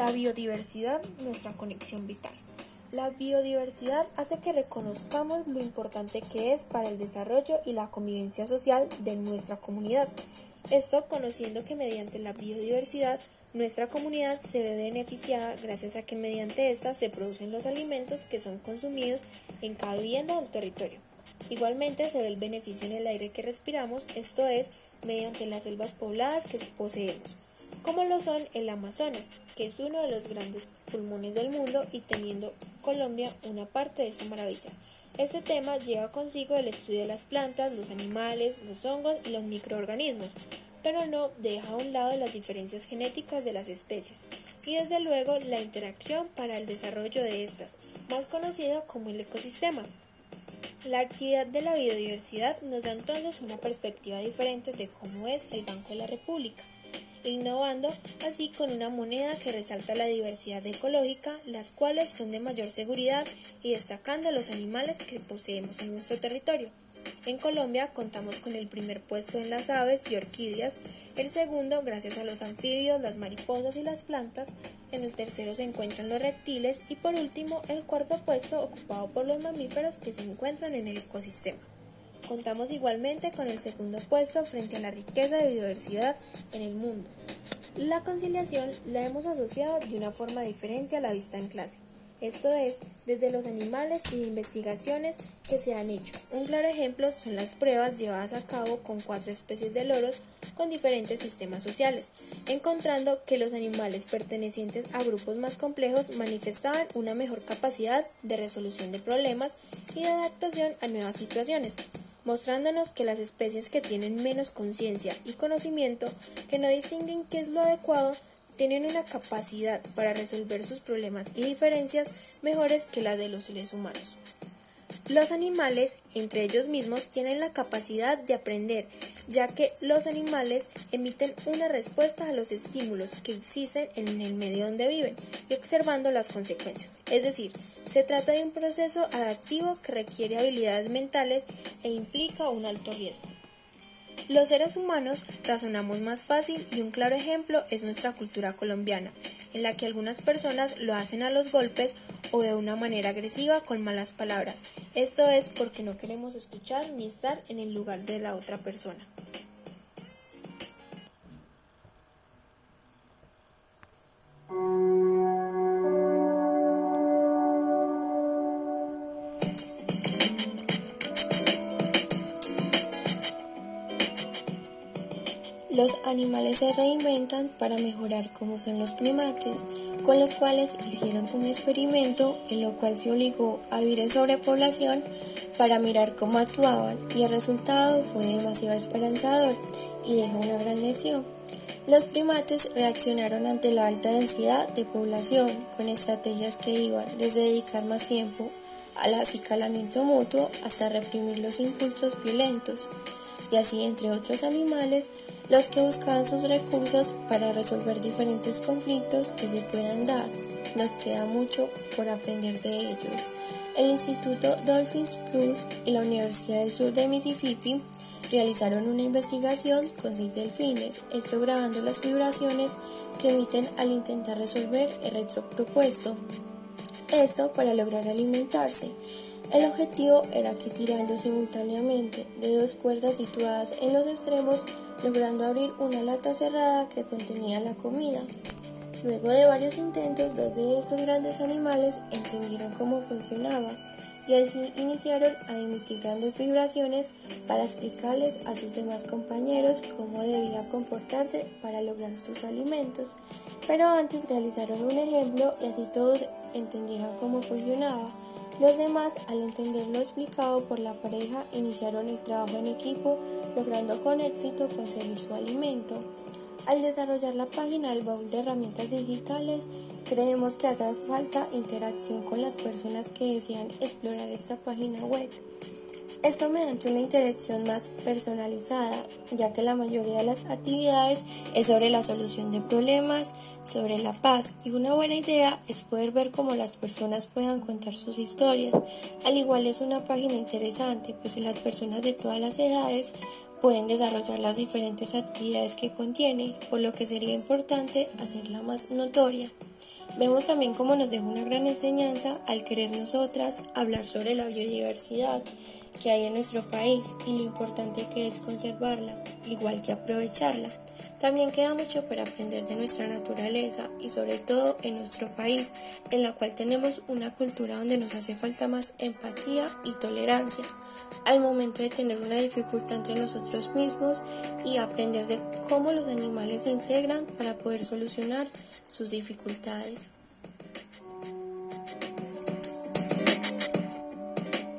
La biodiversidad, nuestra conexión vital. La biodiversidad hace que reconozcamos lo importante que es para el desarrollo y la convivencia social de nuestra comunidad. Esto conociendo que mediante la biodiversidad nuestra comunidad se ve beneficiada gracias a que mediante esta se producen los alimentos que son consumidos en cada vivienda del territorio. Igualmente se ve el beneficio en el aire que respiramos, esto es, mediante las selvas pobladas que poseemos, como lo son el Amazonas, que es uno de los grandes pulmones del mundo y teniendo Colombia una parte de esta maravilla. Este tema lleva consigo el estudio de las plantas, los animales, los hongos y los microorganismos, pero no deja a un lado las diferencias genéticas de las especies y desde luego la interacción para el desarrollo de estas, más conocida como el ecosistema. La actividad de la biodiversidad nos da entonces una perspectiva diferente de cómo es el Banco de la República, innovando así con una moneda que resalta la diversidad ecológica, las cuales son de mayor seguridad y destacando los animales que poseemos en nuestro territorio. En Colombia contamos con el primer puesto en las aves y orquídeas, el segundo gracias a los anfibios, las mariposas y las plantas, en el tercero se encuentran los reptiles y por último el cuarto puesto ocupado por los mamíferos que se encuentran en el ecosistema. Contamos igualmente con el segundo puesto frente a la riqueza de biodiversidad en el mundo. La conciliación la hemos asociado de una forma diferente a la vista en clase esto es, desde los animales y investigaciones que se han hecho. Un claro ejemplo son las pruebas llevadas a cabo con cuatro especies de loros con diferentes sistemas sociales, encontrando que los animales pertenecientes a grupos más complejos manifestaban una mejor capacidad de resolución de problemas y de adaptación a nuevas situaciones, mostrándonos que las especies que tienen menos conciencia y conocimiento, que no distinguen qué es lo adecuado, tienen una capacidad para resolver sus problemas y diferencias mejores que la de los seres humanos. Los animales, entre ellos mismos, tienen la capacidad de aprender, ya que los animales emiten una respuesta a los estímulos que existen en el medio donde viven y observando las consecuencias. Es decir, se trata de un proceso adaptivo que requiere habilidades mentales e implica un alto riesgo. Los seres humanos razonamos más fácil y un claro ejemplo es nuestra cultura colombiana, en la que algunas personas lo hacen a los golpes o de una manera agresiva con malas palabras. Esto es porque no queremos escuchar ni estar en el lugar de la otra persona. Los animales se reinventan para mejorar como son los primates, con los cuales hicieron un experimento en lo cual se obligó a vivir en sobrepoblación para mirar cómo actuaban y el resultado fue demasiado esperanzador y dejó una gran lesión. Los primates reaccionaron ante la alta densidad de población con estrategias que iban desde dedicar más tiempo al acicalamiento mutuo hasta reprimir los impulsos violentos y así entre otros animales los que buscaban sus recursos para resolver diferentes conflictos que se puedan dar. Nos queda mucho por aprender de ellos. El Instituto Dolphins Plus y la Universidad del Sur de Mississippi realizaron una investigación con seis delfines, esto grabando las vibraciones que emiten al intentar resolver el reto propuesto. Esto para lograr alimentarse. El objetivo era que tirando simultáneamente de dos cuerdas situadas en los extremos, logrando abrir una lata cerrada que contenía la comida. Luego de varios intentos, dos de estos grandes animales entendieron cómo funcionaba y así iniciaron a emitir grandes vibraciones para explicarles a sus demás compañeros cómo debía comportarse para lograr sus alimentos. Pero antes realizaron un ejemplo y así todos entendieron cómo funcionaba. Los demás, al entender lo explicado por la pareja, iniciaron el trabajo en equipo, logrando con éxito conseguir su alimento. Al desarrollar la página del baúl de herramientas digitales, creemos que hace falta interacción con las personas que desean explorar esta página web. Esto mediante una interacción más personalizada, ya que la mayoría de las actividades es sobre la solución de problemas, sobre la paz, y una buena idea es poder ver cómo las personas puedan contar sus historias. Al igual es una página interesante, pues las personas de todas las edades pueden desarrollar las diferentes actividades que contiene, por lo que sería importante hacerla más notoria. Vemos también cómo nos deja una gran enseñanza al querer nosotras hablar sobre la biodiversidad que hay en nuestro país y lo importante que es conservarla, igual que aprovecharla. También queda mucho por aprender de nuestra naturaleza y sobre todo en nuestro país, en la cual tenemos una cultura donde nos hace falta más empatía y tolerancia al momento de tener una dificultad entre nosotros mismos y aprender de cómo los animales se integran para poder solucionar sus dificultades.